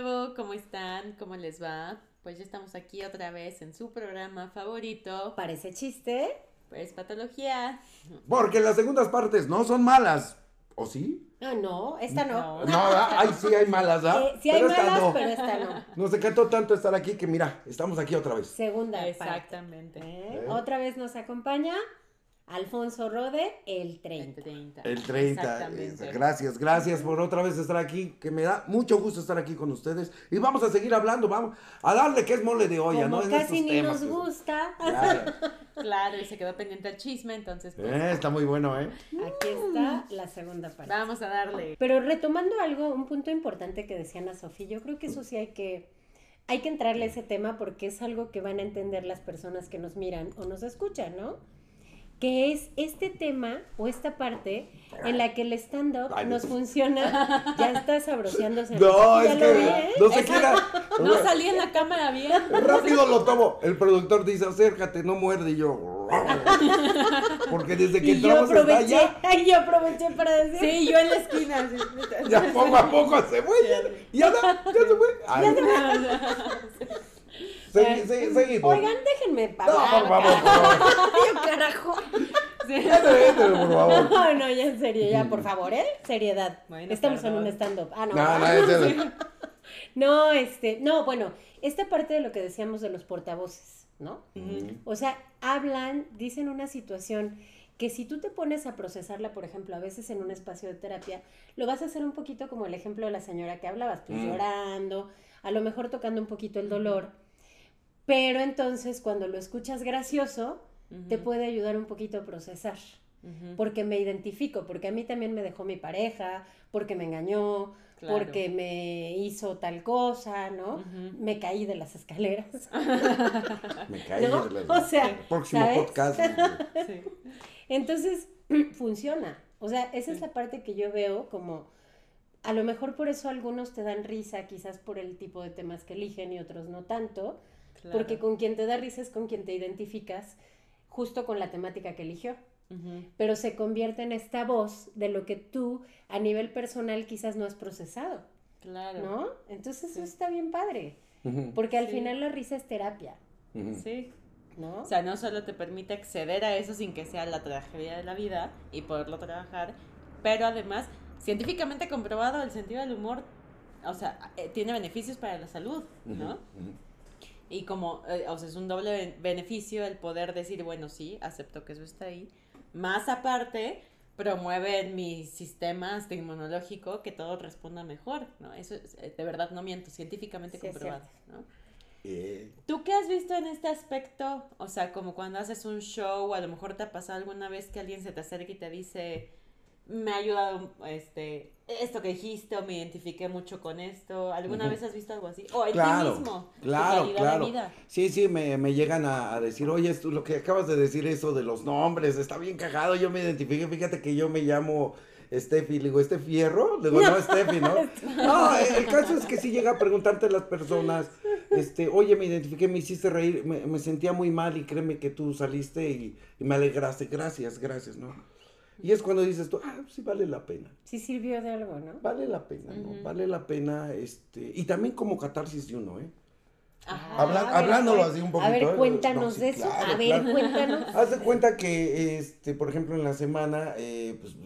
Nuevo, ¿cómo están? ¿Cómo les va? Pues ya estamos aquí otra vez en su programa favorito. Parece chiste. Pues patología. Porque las segundas partes no son malas. ¿O sí? Ah, no, esta no. No, ay, sí hay malas, ¿ah? Eh, sí hay pero esta malas, no. pero esta no. Nos encantó tanto estar aquí que mira, estamos aquí otra vez. Segunda parte. Exactamente. ¿Eh? Otra vez nos acompaña Alfonso Rode, el 30. El 30. El 30. Exactamente. Gracias, gracias por otra vez estar aquí, que me da mucho gusto estar aquí con ustedes. Y vamos a seguir hablando, vamos a darle que es mole de olla, Como ¿no? Casi ni temas. nos gusta, Claro. Claro, y se quedó pendiente el chisme, entonces pues, Eh, está muy bueno, ¿eh? aquí está la segunda parte. vamos a darle. Pero retomando algo, un punto importante que decía Ana Sofía, yo creo que eso sí hay que, hay que entrarle a ese tema porque es algo que van a entender las personas que nos miran o nos escuchan, ¿no? Que es este tema o esta parte en la que el stand-up nos no. funciona. Ya está sabroseándose. No, Ya es lo vi, que ¿eh? no se quiera. No salí en la cámara bien. Rápido lo tomo. El productor dice, acércate, no muerde. Y yo, porque desde que Y yo entramos aproveché, allá, ay, yo aproveché para decir. Sí, yo en la esquina. ya poco a poco se fue. Y ya, ya se fue. Ay, segui- segui- seguimos. Oigan, déjenme No, pagar. por favor, por favor. Yo, carajo. Sí. Éntele, éntele, por favor. No, no, ya en serio, ya, por favor, ¿eh? Seriedad. Bueno, Estamos en perdón. un stand-up. Ah, no. No, no. No, este, no, bueno, esta parte de lo que decíamos de los portavoces, ¿no? O sea, hablan, dicen una situación que si tú te pones a procesarla, por ejemplo, a veces en un espacio de terapia, lo vas a hacer un poquito como el ejemplo de la señora que hablabas, pues Mm. llorando, a lo mejor tocando un poquito el dolor, pero entonces cuando lo escuchas gracioso, te puede ayudar un poquito a procesar porque me identifico, porque a mí también me dejó mi pareja, porque me engañó, Claro. porque me hizo tal cosa, ¿no? Me caí de las escaleras. Me caí. ¿No? de la- O sea, próximo ¿sabes? podcast. Sí. Entonces, funciona. O sea, esa es la parte que yo veo como, a lo mejor por eso algunos te dan risa, quizás por el tipo de temas que eligen y otros no tanto, Claro. porque con quien te da risa es con quien te identificas justo con la temática que eligió. Ujú. pero se convierte en esta voz de lo que tú a nivel personal quizás no has procesado, Claro. ¿no? Entonces Sí. eso está bien padre, porque al Sí. final la risa es terapia. Sí. ¿no? O sea, no solo te permite acceder a eso sin que sea la tragedia de la vida y poderlo trabajar, pero además, científicamente comprobado, el sentido del humor, o sea, eh, tiene beneficios para la salud, ¿no? Y como, eh, o sea, es un doble ben- beneficio el poder decir, bueno, sí, acepto que eso está ahí. Más aparte, promueve en mi sistema inmunológico que todo responda mejor, ¿no? Eso es, eh, de verdad no miento, científicamente Sí, comprobado, ¿no? Eh, ¿Tú qué has visto en este aspecto? O sea, como cuando haces un show, a lo mejor te ha pasado alguna vez que alguien se te acerca y te dice, me ha ayudado este, esto que dijiste o me identifiqué mucho con esto. ¿Alguna vez has visto algo así? O en ti mismo, claro, claro. de vida. Sí, sí, me, me llegan a, a decir, oye, tú lo que acabas de decir eso de los nombres, está bien cagado, yo me identifiqué, fíjate que yo me llamo Steffi, le digo, ¿este fierro? Le digo, no, Steffi, ¿no? No, el caso es que sí llega a preguntarte a las personas, este, oye, me identifiqué, me hiciste reír, me, me sentía muy mal y créeme que tú saliste y, y me alegraste, gracias, gracias, ¿no? Y es cuando dices tú, ah, sí vale la pena. Sí sirvió de algo, ¿no? Vale la pena, ¿no? Vale la pena, este, y también como catarsis de uno, ¿eh? Ajá. Habla- a ver, hablándolo así un A poquito, ver, ¿eh? cuéntanos No, sí, de eso. claro, a ver, claro. cuéntanos. Haz de cuenta que, este, por ejemplo, en la semana, eh, pues,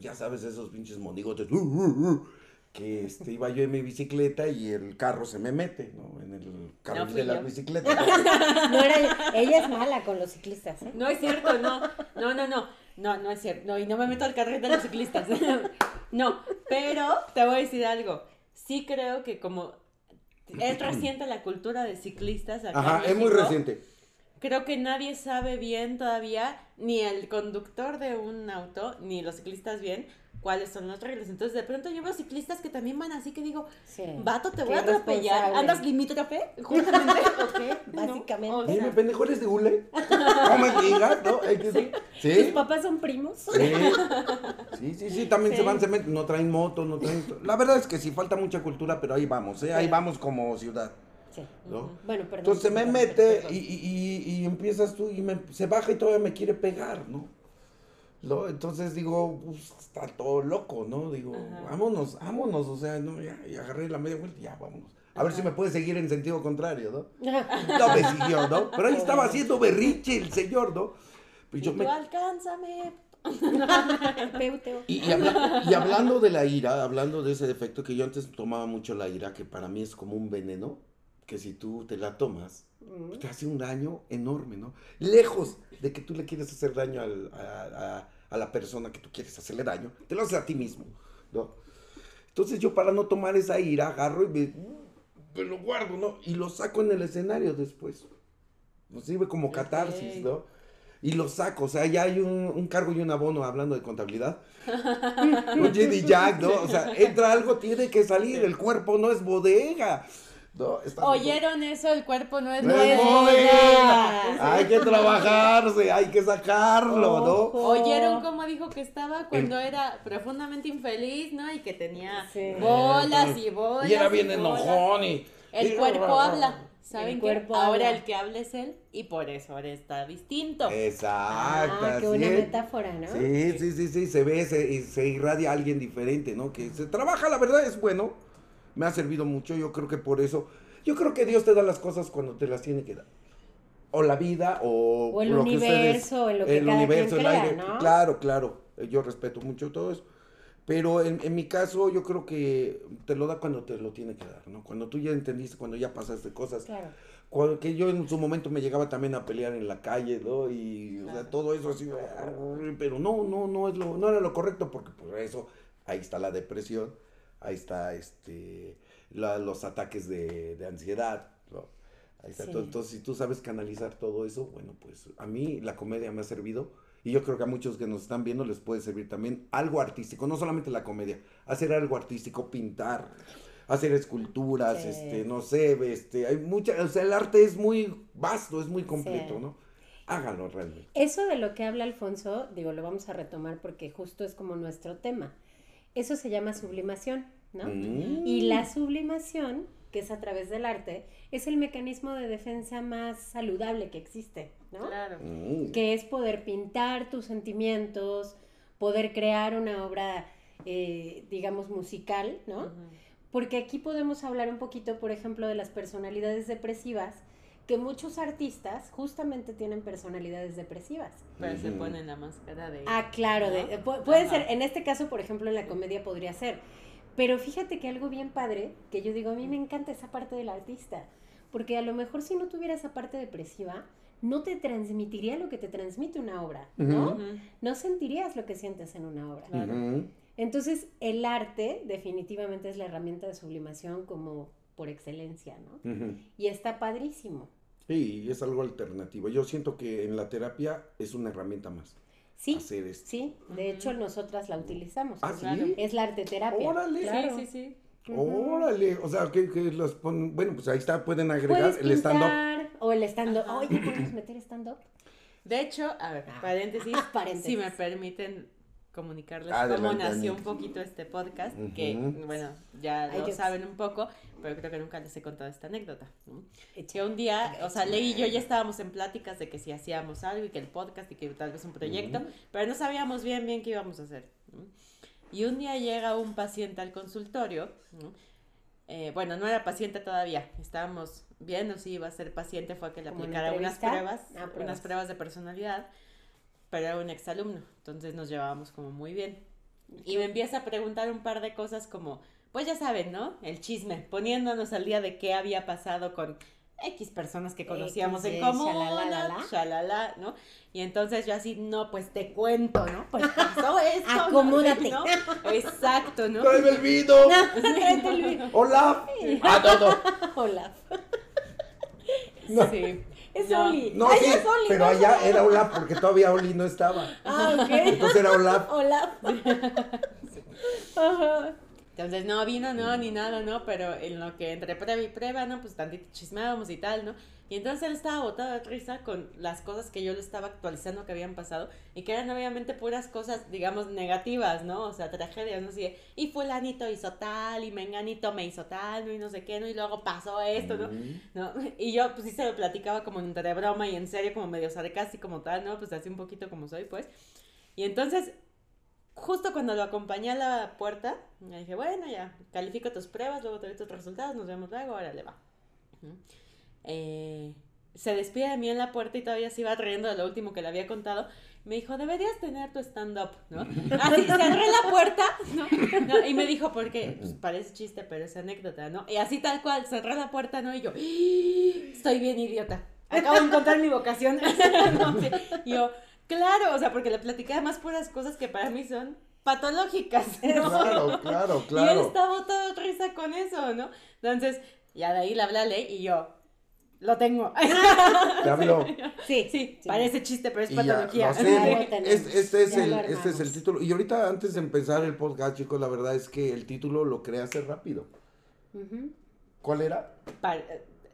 ya sabes, esos pinches monigotes, uh, uh, uh, que, este, iba yo en mi bicicleta y el carro se me mete, ¿no? En el carril fui de la yo. bicicleta. No era, ella es mala con los ciclistas, ¿eh? No es cierto, no, no, no, no, no, no es cierto, no, y no me meto al carril de los ciclistas, no, pero te voy a decir algo, sí creo que como es reciente la cultura de ciclistas acá Ajá, en es muy reciente. Creo que nadie sabe bien todavía, ni el conductor de un auto, ni los ciclistas bien, cuáles son las reglas. Entonces, de pronto yo veo ciclistas que también van así que digo, Sí. vato, te Qué voy a atropellar. ¿Andas limítrofe? Justamente. Ok, básicamente. O Dime, sea, pendejo, ¿eres de hule? No me digas, ¿no? Hay que- ¿Tus ¿Sí? papás son primos? Sí, sí, sí, sí, también Sí. se van, se meten, no traen moto, no traen... La verdad es que sí, falta mucha cultura, pero ahí vamos, ¿eh? Ahí Sí. vamos como ciudad, Sí. ¿no? Bueno, perdón. Entonces se me mete y, y, y, y empiezas tú y me, se baja y todavía me quiere pegar, ¿no? ¿No? Entonces digo, pues, está todo loco, ¿no? Digo, Ajá. vámonos, vámonos, o sea, no, ya, y agarré la media vuelta y ya, vámonos. A ver si me puede seguir en sentido contrario, ¿no? No me siguió, ¿no? Pero ahí estaba haciendo berrinche el señor, ¿no? Pues y yo tú, me alcánzame. Y, y habla- y hablando de la ira, hablando de ese defecto que yo antes tomaba mucho la ira, que para mí es como un veneno, que si tú te la tomas, te hace un daño enorme, ¿no? Lejos de que tú le quieres hacer daño al- a, a- a la persona que tú quieres hacerle daño, te lo haces a ti mismo, ¿no? Entonces yo para no tomar esa ira, agarro y me, me lo guardo, ¿no? Y lo saco en el escenario después. Nos sirve como catarsis. ¿no? Y lo saco, o sea, ya hay un, un cargo y un abono hablando de contabilidad. Con Jenny Jack, ¿no? O sea, entra algo, tiene que salir, el cuerpo no es bodega. ¿Oyeron eso? El cuerpo no es No. Hay que trabajarse, hay que sacarlo, ¿no? ¿Oyeron cómo dijo que estaba cuando era profundamente infeliz, ¿no? Y que tenía Sí. bolas y bolas. Y era bien enojón y... El y- cuerpo habla. ¿Saben cuerpo Ahora el que habla es él y por eso ahora está distinto. Exacto. Ah, qué buena metáfora, ¿no? Sí, sí, sí, sí, se ve, se, y se irradia a alguien diferente, ¿no? Que se trabaja, la verdad es bueno, me ha servido mucho, yo creo que por eso, yo creo que Dios te da las cosas cuando te las tiene que dar. O la vida, o, O el lo que universo, en lo que el cada universo, quien el crea, aire. ¿no? Claro, claro, yo respeto mucho todo eso. Pero en, en mi caso, yo creo que te lo da cuando te lo tiene que dar, ¿no? Cuando tú ya entendiste, cuando ya pasaste cosas Claro. cuando- que yo en su momento me llegaba también a pelear en la calle, ¿no? Y o sea, Claro. todo eso así, pero no, no, no es lo, no era lo correcto porque por eso ahí está la depresión, ahí está este la- los ataques de, de ansiedad, ¿no? Ahí está Sí. todo. Entonces, si tú sabes canalizar todo eso, bueno, pues a mí la comedia me ha servido y yo creo que a muchos que nos están viendo les puede servir también algo artístico, no solamente la comedia, hacer algo artístico, pintar, hacer esculturas, Sí. este, no sé, este, hay mucha, o sea, el arte es muy vasto, es muy completo, Sí. ¿no? Háganlo realmente. Eso de lo que habla Alfonso, digo, lo vamos a retomar porque justo es como nuestro tema. Eso se llama sublimación, ¿no? Mm. Y la sublimación, que es a través del arte, es el mecanismo de defensa más saludable que existe, ¿no? Claro. Mm. Que es poder pintar tus sentimientos, poder crear una obra, eh, digamos, musical, ¿no? Porque aquí podemos hablar un poquito, por ejemplo, de las personalidades depresivas, que muchos artistas justamente tienen personalidades depresivas. Pero se Ujú. ponen la máscara de... Ah, claro, de- puede ser, en este caso, por ejemplo, en la comedia podría ser. Pero fíjate que algo bien padre, que yo digo, a mí me encanta esa parte del artista, porque a lo mejor si no tuviera esa parte depresiva, no te transmitiría lo que te transmite una obra, ¿no? No sentirías lo que sientes en una obra. Entonces, el arte definitivamente es la herramienta de sublimación como por excelencia, ¿no? Y está padrísimo. Sí, es algo alternativo. Yo siento que en la terapia es una herramienta más. Sí, Hacer esto. sí, de hecho nosotras la utilizamos. ¿Ah, es, sí? es la arte terapia. Órale. claro. Sí, sí, sí. Órale, o sea, que, que los ponen, bueno, pues ahí está, pueden agregar el stand-up. o el stand-up. Oye, ¿podemos meter stand-up? De hecho, a ver, Ah. paréntesis, Paréntesis. si me permiten comunicarles Adelante, cómo nació un poquito este podcast, que, Ujú. bueno, ya lo saben un poco, pero creo que nunca les he contado esta anécdota. ¿no? Que un día, o sea, Ley y yo ya estábamos en pláticas de que si hacíamos algo y que el podcast y que tal vez un proyecto, Ujú. pero no sabíamos bien bien qué íbamos a hacer. ¿no? Y un día llega un paciente al consultorio, ¿no? Eh, bueno, no era paciente todavía, estábamos viendo si iba a ser paciente, fue a que le ¿Como en aplicara unas pruebas, Ah, pruebas. unas pruebas de personalidad, pero era un exalumno, entonces nos llevábamos como muy bien. Y me empieza a preguntar un par de cosas como, pues ya saben, ¿no? El chisme, poniéndonos al día de qué había pasado con X personas que conocíamos X, en común, shalalala. shalala, ¿no? Y entonces yo así, no, pues te cuento, ¿no? Pues pasó esto. ¿no? Acomódate. ¿no? Exacto, ¿no? ¡Tráeme el vino! Vi- ¡Hola! ¡Ah, no, no! Hola. Sí. Es No. Oli. No, Ay, sí, es Oli, pero ¿no? allá era Olaf porque todavía Oli no estaba. Ah, ok. Entonces era Olaf. Hola. Ajá. Entonces, no vino, no, ni nada, ¿no? Pero en lo que entre prueba y prueba, ¿no? Pues tantito chismeábamos y tal, ¿no? Y entonces él estaba botado de risa con las cosas que yo le estaba actualizando que habían pasado y que eran obviamente puras cosas, digamos, negativas, ¿no? O sea, tragedias, ¿no? Así y fulanito hizo tal, y menganito me hizo tal, ¿no? Y no sé qué, ¿no? Y luego pasó esto, ¿no? ¿no? Y yo, pues sí se lo platicaba como entre broma y en serio, como medio sarcástico como tal, ¿no? Pues así un poquito como soy, pues. Y entonces justo cuando lo acompañé a la puerta, me dije, bueno, ya, califico tus pruebas, luego te doy tus resultados, nos vemos luego, ahora le va. Eh, se despide de mí en la puerta y todavía se iba riendo de lo último que le había contado. Me dijo, deberías tener tu stand-up, ¿no? Así, cerré la puerta, ¿no? Y me dijo, porque pues, parece chiste, pero es anécdota, ¿no? Y así tal cual, cerré la puerta, ¿no? Y yo, estoy bien idiota. Acabo de encontrar mi vocación. Y yo, Claro, o sea, porque le platicé además puras cosas que para mí son patológicas. Claro, claro, claro. Y él estaba todo risa con eso, ¿no? Entonces, ya de ahí le hablé y yo, lo tengo. ¿Te habló? Sí, sí, parece chiste, pero es patología. este, es el, este es el título. Y ahorita, antes de empezar el podcast, chicos, la verdad es que el título lo creé hace rápido. ¿Cuál era?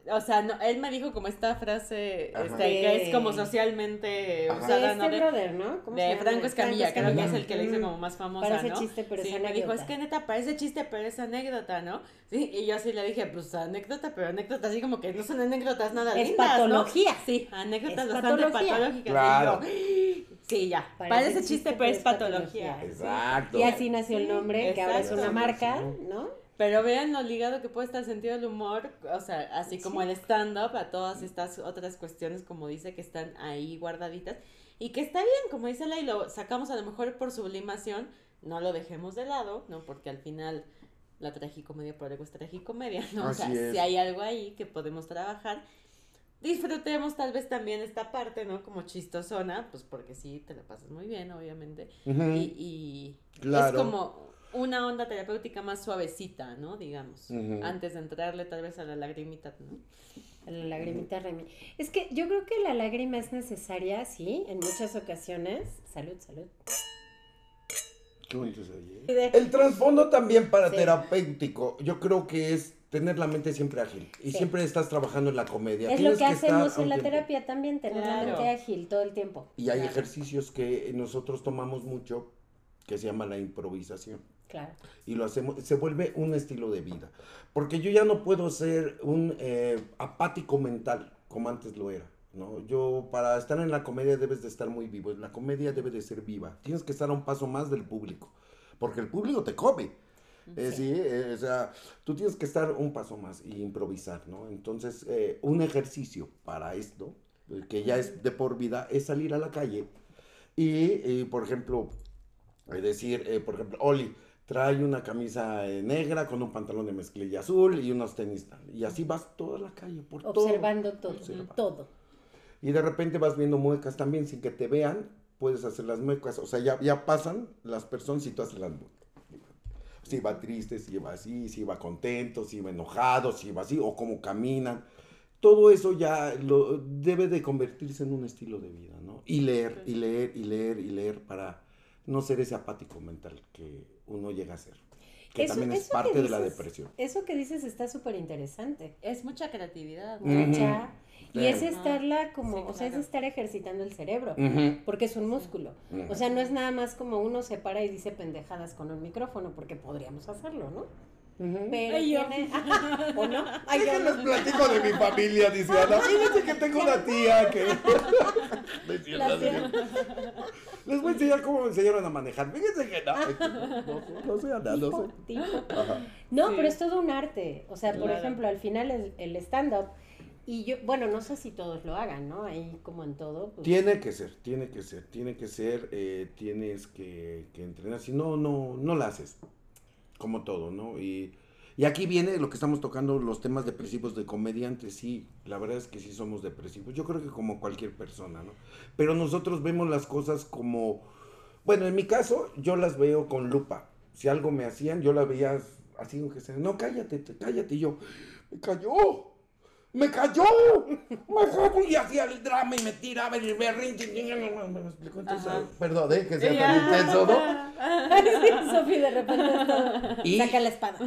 O sea, no, él me dijo como esta frase este, que es como socialmente usada, ¿no? De, brother, ¿no? de Franco Escamilla, creo que es el que le hizo como más famosa, parece ¿no? chiste, pero sí, es me dijo, es que neta, parece chiste, pero es anécdota, ¿no? Sí, y yo así le dije, pues anécdota, pero anécdota así como que no son anécdotas nada es patología. Sí, anécdotas bastante patológicas. Claro. sí, ya, parece, chiste, pero es patología. Exacto. Y así nació el nombre, que ahora es una marca, ¿no? Pero vean lo ligado que puede estar el sentido del humor, o sea, así como el stand-up, a todas estas otras cuestiones, como dice, que están ahí guardaditas. Y que está bien, como dice la y lo sacamos a lo mejor por sublimación, no lo dejemos de lado, ¿no? Porque al final la tragicomedia por algo es tragicomedia, ¿no? o sea, si hay algo ahí que podemos trabajar, disfrutemos tal vez también esta parte, ¿no? Como chistosona, pues porque sí, te la pasas muy bien, obviamente. Y, y es como una onda terapéutica más suavecita, ¿no? Digamos, antes de entrarle tal vez a la lagrimita, ¿no? A la lagrimita, Remy. Es que yo creo que la lágrima es necesaria, sí, en muchas ocasiones. Salud, salud. Qué bonito se oye. El trasfondo también para terapéutico, yo creo que es tener la mente siempre ágil y siempre estás trabajando en la comedia. Es lo que, hacemos en la terapia también, tener la mente ágil todo el tiempo. Y hay ejercicios que nosotros tomamos mucho que se llama la improvisación. Y lo hacemos, se vuelve un estilo de vida. Porque yo ya no puedo ser un eh, apático mental como antes lo era. ¿no? Yo, para estar en la comedia debes de estar muy vivo. La comedia debe de ser viva. Tienes que estar a un paso más del público. Porque el público te come. Eh, sí. Eh, o sea, tú tienes que estar un paso más y improvisar, ¿no? Entonces, un ejercicio para esto, que ya es de por vida, es salir a la calle y, por ejemplo, decir, por ejemplo, Oli, trae una camisa eh, negra con un pantalón de mezclilla azul y unos tenis Y así vas toda la calle, por Observando todo. Observando. todo. Y de repente vas viendo muecas también sin que te vean, puedes hacer las muecas. O sea, ya, ya pasan las personas y tú haces las muecas. Si va triste, si va así, si va contento, si va enojado, si va así, o cómo caminan. Todo eso ya lo, debe de convertirse en un estilo de vida, ¿no? Y leer, y leer, y leer, y leer para no ser ese apático mental que uno llega a ser. Que también es parte de la depresión. Eso que dices está súper interesante. Es mucha creatividad. Mucha. Y es estarla como, o sea, es estar ejercitando el cerebro, porque es un músculo. O sea, no es nada más como uno se para y dice pendejadas con un micrófono, porque podríamos hacerlo, ¿no? Pero tiene... ¿O no? Ay, yo les platico de mi familia, dice Ana. Fíjense que tengo una tía que... les voy a enseñar cómo me enseñaron a manejar. Fíjense que no. No, sé Ana, no sé. No, pero es todo un arte. O sea, por ejemplo, al final el, el stand-up... Y yo, bueno, no sé si todos lo hagan, ¿no? Ahí como en todo. Pues... Tiene que ser, tiene que ser, tiene que ser, eh, tienes que, que entrenar. Si no, no, no lo haces como todo, ¿no? Y, aquí viene lo que estamos tocando, los temas depresivos de comediantes, sí, la verdad es que sí somos depresivos, yo creo que como cualquier persona, ¿no? Pero nosotros vemos las cosas como, bueno, en mi caso, yo las veo con lupa, si algo me hacían, yo la veía así, aunque sea, no, cállate, cállate, y yo, me cayó, ¡Me cayó! ¡Me cayó! Y hacía el drama y me tiraba y me rinche. ¿Me explico? Entonces, perdón, ¿eh? Que sea tan intenso, ¿no? Sofi de repente es todo. Y- saca la espada.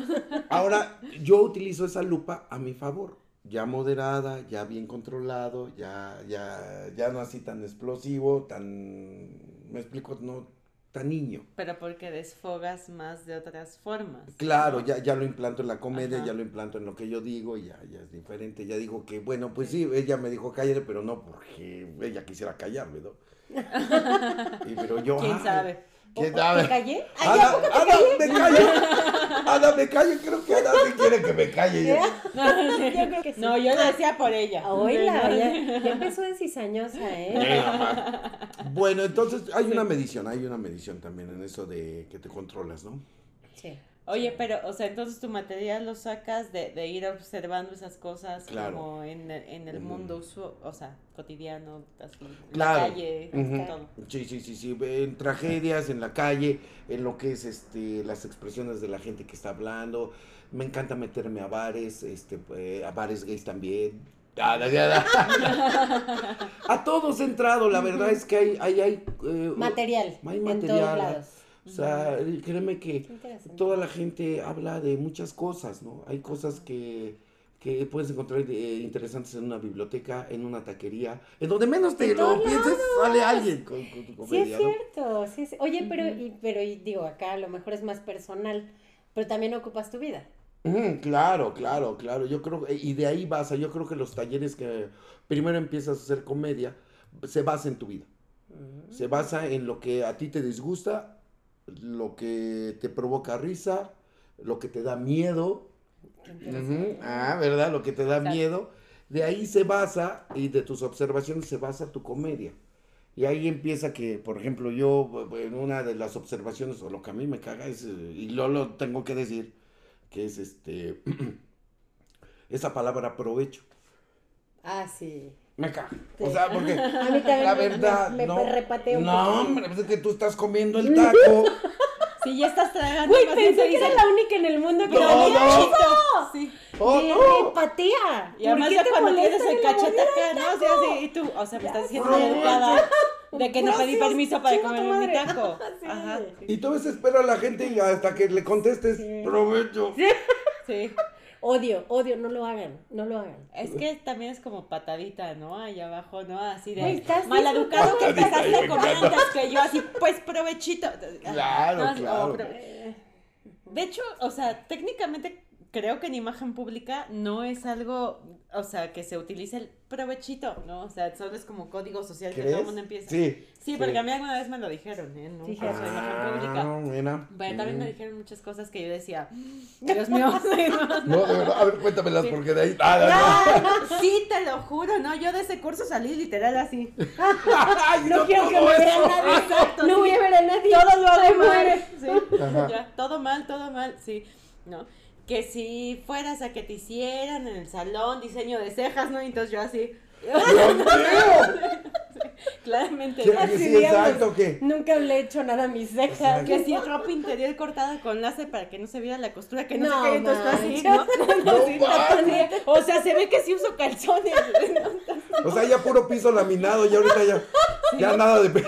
Ahora, yo utilizo esa lupa a mi favor. Ya moderada, ya bien controlado, ya, ya, ya no así tan explosivo, tan, me explico, no tan niño. Pero porque desfogas más de otras formas. Claro, ya, ya lo implanto en la comedia, Ajá. ya lo implanto en lo que yo digo, ya, ya es diferente. Ya digo que, bueno, pues sí, ella me dijo cállate, pero no porque ella quisiera callarme, ¿no? Y, pero yo, ¿Quién ay, sabe? ¿Quién. ¿Te callé? Ay, Ana, ¿a poco te Ana, callé? me callo. Ana, me callo. Creo que Ana sí quiere que me calle. yo. Yo creo que sí. No, yo lo decía por ella. Oíla, ya, ya empezó de cizañosa, ¿eh? Eh. Bueno, entonces hay una medición, hay una medición también en eso de que te controlas, ¿no? Sí. Oye, pero, o sea, entonces tu material lo sacas de, de ir observando esas cosas Claro. como en el, en el Ujú. mundo, usu- o sea, cotidiano, así, en Claro. la calle, Ujú. todo. Sí, sí, sí, sí, en tragedias, en la calle, en lo que es este las expresiones de la gente que está hablando. Me encanta meterme a bares, este, eh, a bares gays también. A todos he entrado, la verdad es que hay, hay, hay eh, Material. hay En todos lados. O sea, créeme que toda la gente habla de muchas cosas, ¿no? Hay cosas que, que puedes encontrar eh, interesantes en una biblioteca, en una taquería, en donde menos te lo pienses, sale alguien con, con tu Sí, es comedia, ¿no? cierto. Sí, es- Oye, pero, y, pero y digo, acá a lo mejor es más personal, pero también ocupas tu vida. Claro, claro, claro. Yo creo, y de ahí basa, yo creo que los talleres que primero empiezas a hacer comedia, se basa en tu vida. Se basa en lo que a ti te disgusta, lo que te provoca risa, lo que te da miedo. Ah, ¿verdad? Lo que te da Exacto. miedo. De ahí se basa, y de tus observaciones se basa tu comedia. Y ahí empieza que, por ejemplo, yo, en una de las observaciones, o lo que a mí me caga es, eh, y lo, lo tengo que decir, que es este, esa palabra provecho. Ah, sí. Me caga. Sí. O sea, porque A mí también la me- verdad, me, me no. repateo un No, hombre, pues es que tú estás comiendo el taco. Si ya estás tragando, Güey, pensé que era dice, la única en el mundo que No, sabía no. eso. Sí. ¡Oh, Me no! repatea. Y además ¿Por qué de te cuando tienes el cachete acá, ¿no? O sea, así, y tú, o sea, me estás diciendo educada de que no pedí permiso para comer mi taco. Sí. Ajá, Y tú ves espera a la gente y hasta que le contestes, Sí. provecho. sí. Odio, odio, no lo hagan, no lo hagan. Es que también es como patadita, ¿no? Ahí abajo, ¿no? Así de estás maleducado que empezaste a comer me antes que yo, así, pues provechito. Claro, No, claro. pero- De hecho, o sea, técnicamente creo que en imagen pública no es algo, o sea, que se utilice el provechito, ¿no? O sea, solo es como código social que todo el mundo empieza. Sí. Sí, porque a mí alguna vez me lo dijeron, ¿eh? No, Fíjate. imagen pública. Ah, mira. Pero también me Mm. dijeron muchas cosas que yo decía, Dios mío, sí, no, de verdad, a ver, cuéntamelas Sí. porque de ahí. Ah, No, sí, te lo juro, no, yo de ese curso salí literal así. no, no. Ay, No quiero que me vea nadie. Exacto, No sí. voy a ver a nadie. Todo lo hago mal. Sí, ya, todo mal, todo mal, sí, ¿no? Que si fueras a que te hicieran en el salón diseño de cejas, ¿no? Y entonces yo así, claramente, ¿Qué- ¿no? Así sí, digamos. exacto, ¿qué? Nunca le he hecho nada a mis cejas. Exacto. que si ropa interior cortada con láser para que no se viera la costura, que no, No se quede, entonces así. ¿no? No Sí, manches. O sea, se ve que sí uso calzones, ¿no? O sea, ya puro piso laminado y ahorita ya. Ya nada de.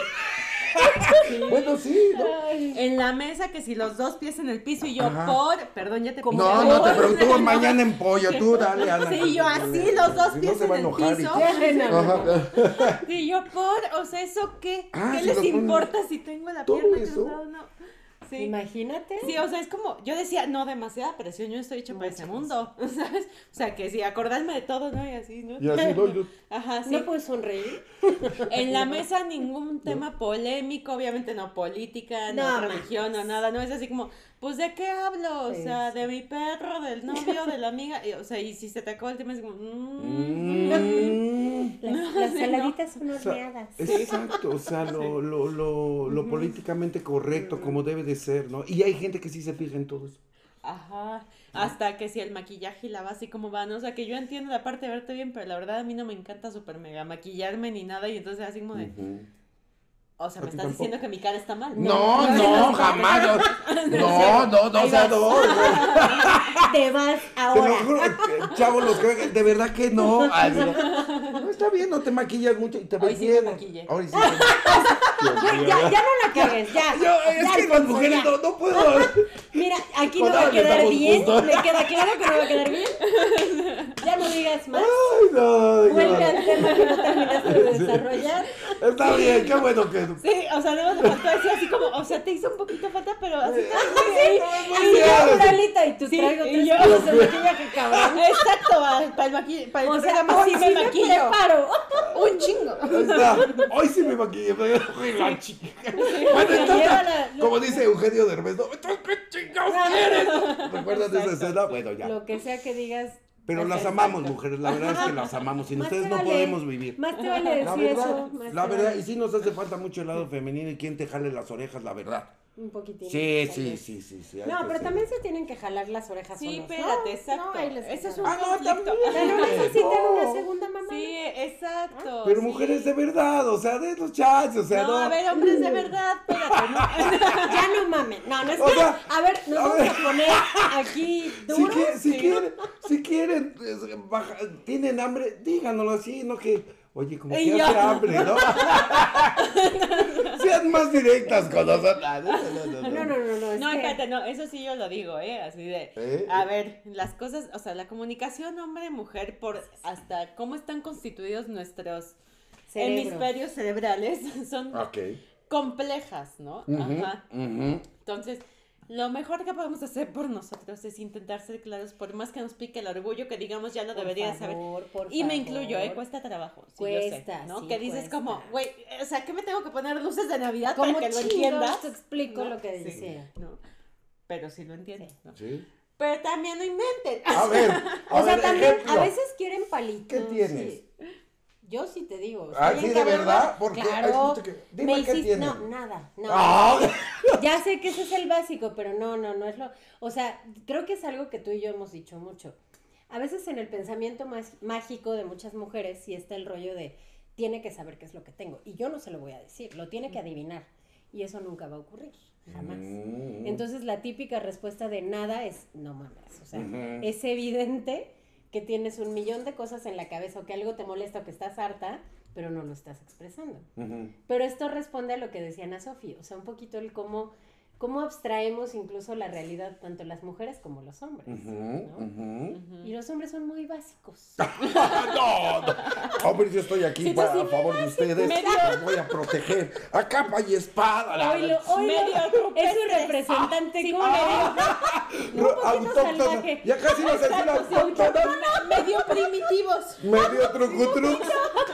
bueno, sí, ¿no? En la mesa, que si los dos pies en el piso y yo Ajá. por, perdón, ya te Como No, no te pregunto mañana en pollo, tú dale, Ana. Sí, yo así, los dos Si pies en el y- piso. Y yo por, o sea, ¿eso qué? Ah, ¿Qué si les importa si tengo la ¿Todo pierna eso? cruzada o no? Sí. Imagínate. Sí, o sea, es como, yo decía, no, demasiada presión, yo no estoy hecha para ese mundo, ¿sabes? O sea, que sí, acordarme de todo, ¿no? Y así, ¿no? Y así, ¿no? Yo- Ajá, sí. No puedes sonreír. En la mesa ningún tema polémico, obviamente no política, no, No, religión, no nada, no es así como, pues ¿de qué hablo? O sea, de mi perro, del novio, de la amiga, y, o sea, y si se te acabó el tema es como, mm, Mm. Las, las sí, saladitas son O sea, horneadas. Exacto, o sea, lo, lo, lo, lo políticamente correcto, como debe de ser, ¿no? Y hay gente que sí se fija en todo eso. Ajá, hasta que si el maquillaje y la base cómo van, o sea, que yo entiendo la parte de verte bien, pero la verdad a mí no me encanta súper mega maquillarme ni nada, y entonces así como de. O sea, me ¿A ti estás tampoco? diciendo que mi cara está mal. No, no, jamás. No, no, no, o sea, no. Te vas Te lo ahora. juro, eh, chavos, los que de verdad que no. Ay, no. No, está bien, no te maquillas mucho y te ves Hoy sí me bien. maquillé. Hoy sí. te- Dios Ya, ya, ya no la cagues, ya. Yo, es Ya, que las mujeres no, no puedo. Mira, aquí no va a quedar bien. gusto. Me queda claro que no va a quedar bien. Ya no digas más. Ay, no, Vuelve al tema que no terminaste de desarrollar. Está bien, qué bueno que. Sí, o sea, no me faltó decir así como, o sea, te hizo un poquito falta, pero así está Sí, bien. yo, Moralita, y tú Sí, traigo y tres yo- kilos de maquillaje, cabrón. Exacto, para, el, maqui- para el O sea, hoy sí me me maquillo. preparo. Un chingo. Hoy sí me maquillé. La chica. Bueno, entonces, la- como dice Eugenio Derbez, no, ¿tú qué chingados quieres? ¿Recuerdas de esa escena? Bueno, ya. Lo que sea que digas. Pero las amamos, mujeres. La verdad es que las amamos. Sin Más ustedes te no podemos vivir. Más te vale La decir verdad, eso. Más la verdad, vale. y sí nos hace falta mucho el lado femenino y quien te jale las orejas, la verdad. Un poquitín. Sí, sí, sí, sí, sí. No, pero ser. también se tienen que jalar las orejas Sí, solos. espérate, No, exacto. No, Ese es un Ah, no, conflicto. no necesitan No. una segunda mamá. Sí, exacto. Pero sí. mujeres de verdad, o sea, de los chats, o sea, no, no. a ver, hombres de verdad, espérate, no. Ya no mamen. No, no es O que. sea, a ver, nos a vamos ver. a poner aquí Si, duros. que- si sí. quieren, si quieren, baja- tienen hambre, díganoslo así, no que, oye, como que yo. hace hambre, ¿no? Sean más directas con nosotros. No, no, no, no. No, no, no, no. Es No, que- espérate, no, eso sí yo lo digo, ¿eh? Así de, ¿Eh? a ver, las cosas, o sea, la comunicación hombre-mujer por hasta cómo están constituidos nuestros Cerebro. hemisferios cerebrales son Ok. complejas, ¿no? Ujú, Ajá. Entonces, lo mejor que podemos hacer por nosotros es intentar ser claros, por más que nos pique el orgullo, que digamos ya lo Por debería de saber. favor, por Y me favor. incluyo, ¿eh? Cuesta trabajo. Sí, Cuesta, sé, ¿no? sí, que dices cuesta. como, güey, o sea, ¿qué me tengo que poner luces de Navidad ¿Cómo para que lo entiendas? te explico ¿No? lo que Sí, decía? ¿no? Pero sí lo entiendo. Sí. ¿no? Sí. Pero también no inventen. A ver, a O sea, ver, también ejemplo. a veces quieren palitos. ¿Qué tienes? Yo sí te digo. Ah, ¿sí, de verdad? ¿Por qué? Ay, Claro. que- dime me qué hiciste-. No, nada. No. Ah, Ya sé que ese es el básico, pero no, no, no es lo. O sea, creo que es algo que tú y yo hemos dicho mucho. A veces en el pensamiento más mágico de muchas mujeres sí está el rollo de tiene que saber qué es lo que tengo. Y yo no se lo voy a decir, lo tiene que adivinar. Y eso nunca va a ocurrir, jamás. Mm. Entonces la típica respuesta de nada es no mames. O sea, Ujú. es evidente que tienes un millón de cosas en la cabeza o que algo te molesta o que estás harta, pero no lo estás expresando. Pero esto responde a lo que decía Ana Sofía, o sea, un poquito el cómo, cómo abstraemos incluso la realidad, tanto las mujeres como los hombres. ¿no? Y los hombres son muy básicos. no, no. Hombre, yo estoy aquí Sí, para, sí, a favor de ustedes. medio- Los voy a proteger a capa y espada. la- Oilo, oilo, Medio es su rupestres. representante Sí, Ro- poquito autóctona. salvaje. Ya casi vas a decir autóctona. medio primitivos. Medio trucutruc,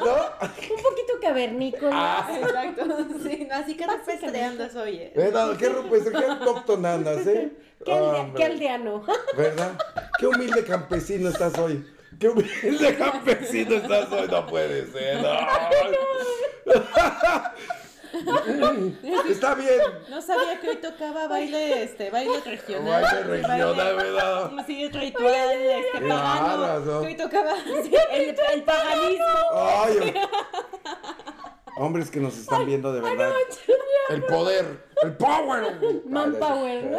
¿no? un poquito cavernícola. Ah. Exacto, sí, no, así que rupestreando soy. ¿eh? Qué rupes, qué autóctona andas, ¿eh? ¿Qué, aldea- qué aldeano. ¿Verdad? Qué humilde campesino estás hoy. Qué humilde campesino estás hoy. No puede ser. no. Está bien. No sabía que hoy tocaba baile, este, baile regional. Baile regional, ¿verdad? Sí, ritual, este, pagano. Que hoy tocaba sí, el, el paganismo. Ay, hombres que nos están viendo de verdad. El poder, el power. Manpower.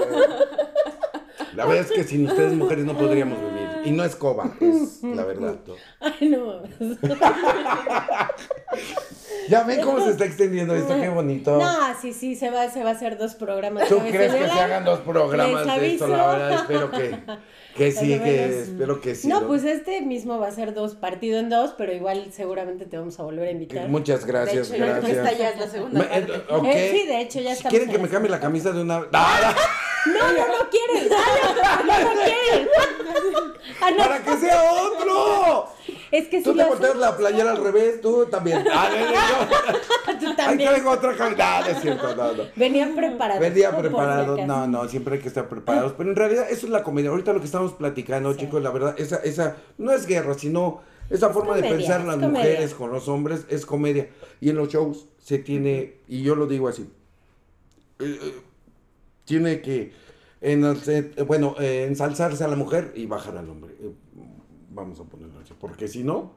La verdad es que sin ustedes mujeres no podríamos vivir. Y no es coba, es la verdad. ¿no? Ay, no mames. Ya ven cómo se está extendiendo esto, qué bonito. No, sí, sí, se va, se va a hacer dos programas. ¿Tú ¿sabes, crees que se hagan dos programas Les de esto? La verdad, espero que, que sí, que espero que sí. No, pues este mismo va a ser dos, partido en dos, pero igual seguramente te vamos a volver a invitar. Muchas gracias, de hecho, gracias. esta ya es la segunda Me- parte. eh. Eh, sí, de hecho, ya estamos quieren en que me cambie la camisa de una. ¡Ah! No, no, no quieres. No, no, no quieres. Ah, no. ¡Para que sea otro! Es que si Tú te lo haces- la playera al revés, tú también. Ah, no. Tú Ahí también. traigo otra. No, no es cierto, no, no. Venían preparados. Venía ¿no? Por si preparado, acaso. no, no, siempre hay que estar preparados, pero en realidad eso es la comedia. Ahorita lo que estamos platicando, Sí. chicos, la verdad, esa, esa, no es guerra, sino esa forma de pensar las comedia. mujeres con los hombres es comedia. Y en los shows se tiene, y yo lo digo así, eh, eh, tiene que eh, bueno, eh, ensalzarse a la mujer y bajar al hombre. Eh, vamos a ponerlo así, porque si no,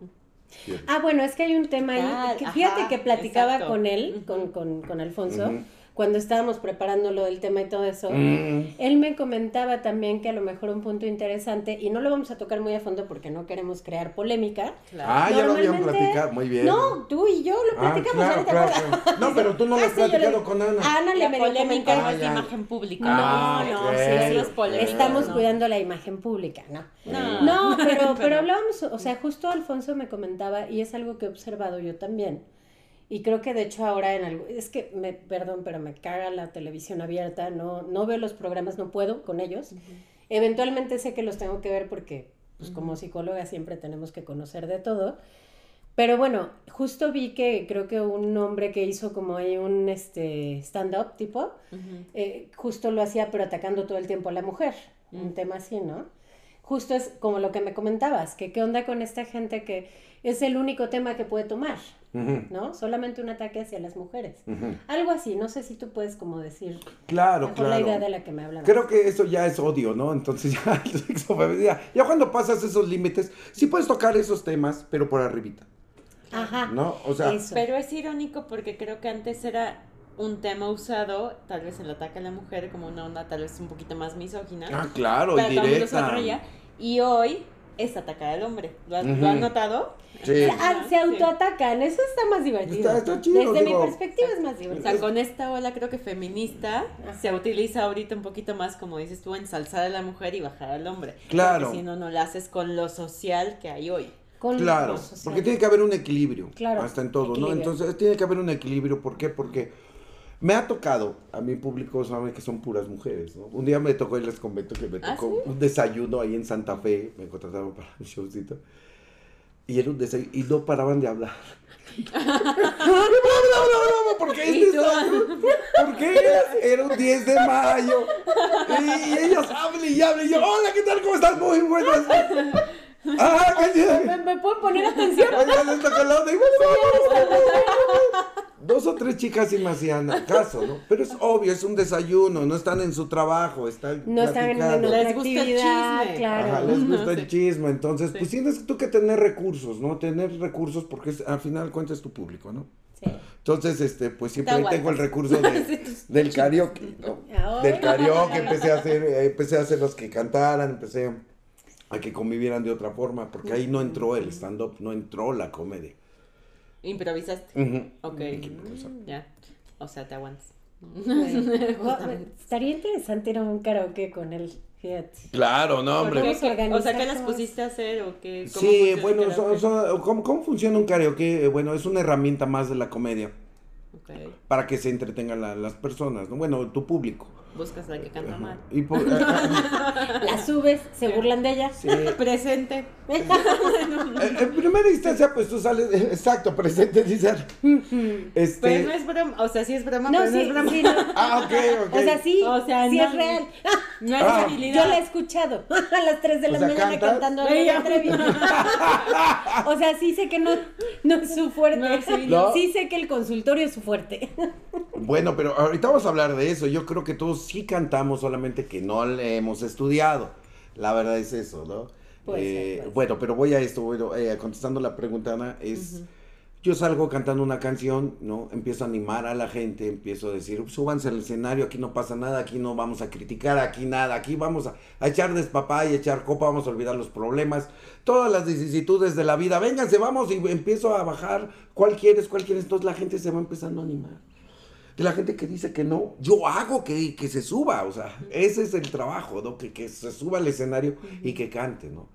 Ah, bueno, es que hay un tema ahí. Que fíjate ajá, que platicaba exacto. con él, con, con, con Alfonso. Cuando estábamos preparando lo del tema y todo eso. Mm. Él me comentaba también que a lo mejor un punto interesante, y no lo vamos a tocar muy a fondo porque no queremos crear polémica. Claro. Ah, ya lo habían platicado, muy bien. No, tú y yo lo Ah, platicamos claro, ahorita. claro, ¿verdad? claro. No, pero tú no lo Ah, has sí, le- platicado con Ana. Ana le La medio polémica no es de Ah, imagen pública. Ah, no, no, sí, es polémicos. Estamos ¿no? cuidando la imagen pública, ¿no? No, No, pero, pero hablábamos, o sea, justo Alfonso me comentaba, y es algo que he observado yo también, y creo que de hecho ahora en algo, es que, me, perdón, pero me caga la televisión abierta, no, no veo los programas, no puedo con ellos. Eventualmente sé que los tengo que ver porque, pues como psicóloga siempre tenemos que conocer de todo. Pero bueno, justo vi que creo que un hombre que hizo como ahí un este, stand-up tipo, eh, justo lo hacía pero atacando todo el tiempo a la mujer, un Mm. tema así, ¿no? Justo es como lo que me comentabas, que qué onda con esta gente que es el único tema que puede tomar, ¿no? Solamente un ataque hacia las mujeres. Algo así, no sé si tú puedes como decir Claro, mejor la idea claro. de la que me hablabas. Creo que eso ya es odio, ¿no? Entonces ya, el sexo femenino, ya cuando pasas esos límites, sí puedes tocar esos temas, pero por arribita, Ajá, ¿no? O sea, eso. Pero es irónico porque creo que antes era un tema usado, tal vez el ataque a la mujer, como una onda tal vez un poquito más misógina. ah, claro, pero y directa. Y hoy es atacar al hombre. ¿Lo has. ¿lo has notado? Sí. Ah, se Sí. autoatacan, eso está más divertido. Está- está chido, Desde digo. mi perspectiva es más O divertido. sea, con esta ola creo que feminista Ajá. se utiliza ahorita un poquito más, como dices tú, ensalzar a la mujer y bajar al hombre. Claro. Porque si no, no lo haces con lo social que hay hoy. Con Claro, porque tiene que haber un equilibrio, Claro, hasta en todo, ¿no? Entonces tiene que haber un equilibrio, ¿por qué? Porque me ha tocado, a mi público saben que son puras mujeres, ¿no? Un día me tocó, y les comento que me ¿Ah, tocó un desayuno ahí en Santa Fe, me contrataron para un showcito, y era un desayuno, y no paraban de hablar. ¿Por qué ¿Y este. Era un 10 de mayo. Y ellos hablan y hablan. Y yo, hola, ¿qué tal? ¿Cómo estás? Muy buenas. Ah, ¿qué ¿Me, me puedo poner atención? Oigan, esto que lo digo. Dos o tres chicas sí me hacían caso, ¿no? Pero es obvio, es un desayuno, no están en su trabajo, están No están en, otra Les gusta el actividad, chisme. claro. Ajá, les gusta Ujú, el sí. chisme, entonces, Sí. pues tienes tú que tener recursos, ¿no? Tener recursos porque es- al final cuentas tu público, ¿no? Sí. Entonces, este, pues siempre ahí tengo el recurso de- del karaoke, ¿no? Ahora. Del karaoke empecé a hacer, eh, empecé a hacer los que cantaran, empecé a que convivieran de otra forma, porque ahí no entró el stand-up, no entró la comedia. Improvisaste. Ujú. Ok. improvisar. Ya. O sea, te aguantas. Bueno, estaría interesante ir a un karaoke con él, fíjate. Claro, no, ¿Por hombre. O sea, ¿qué las pusiste a hacer o qué? cómo Sí, bueno, karaoke? son- ¿cómo, cómo funciona un karaoke? Eh, Bueno, es una herramienta más de la comedia Ok. para que se entretengan la- las personas, ¿no? Bueno, tu público. Buscas la que canta mal. Y por- eh, La subes, se burlan de ella. sí. Presente. Eh, En primera instancia, pues tú sales, exacto, presente, dice. Este. Pero no es broma. O sea, sí es broma, No, pero no sí, es broma. sí, no. Ah, ok, ok. O sea, sí, O sea, sí no- es real. No es Ah. habilidad. Yo la he escuchado a las 3 de la O sea, mañana cantando a. Gloria Trevi. O sea, sí sé que no, no es su fuerte. No, sí, no. Sí sé que el consultorio es su fuerte. Bueno, pero ahorita vamos a hablar de eso. Yo creo que todos sí cantamos, solamente que no le hemos estudiado. La verdad es eso, ¿no? Eh, ser. bueno, pero voy a esto, bueno, eh, contestando la pregunta, Ana, es, yo salgo cantando una canción, ¿no? Empiezo a animar a la gente, empiezo a decir, súbanse al escenario, aquí no pasa nada, aquí no vamos a criticar, aquí nada, aquí vamos a, a echar despapá y echar copa, vamos a olvidar los problemas, todas las vicisitudes de la vida, vénganse, vamos, y empiezo a bajar, ¿cuál quieres, cuál quieres? Entonces la gente se va empezando a animar de la gente que dice que no, yo hago que, que se suba, o sea, ese es el trabajo, ¿no? Que, que se suba al escenario y que cante, ¿no?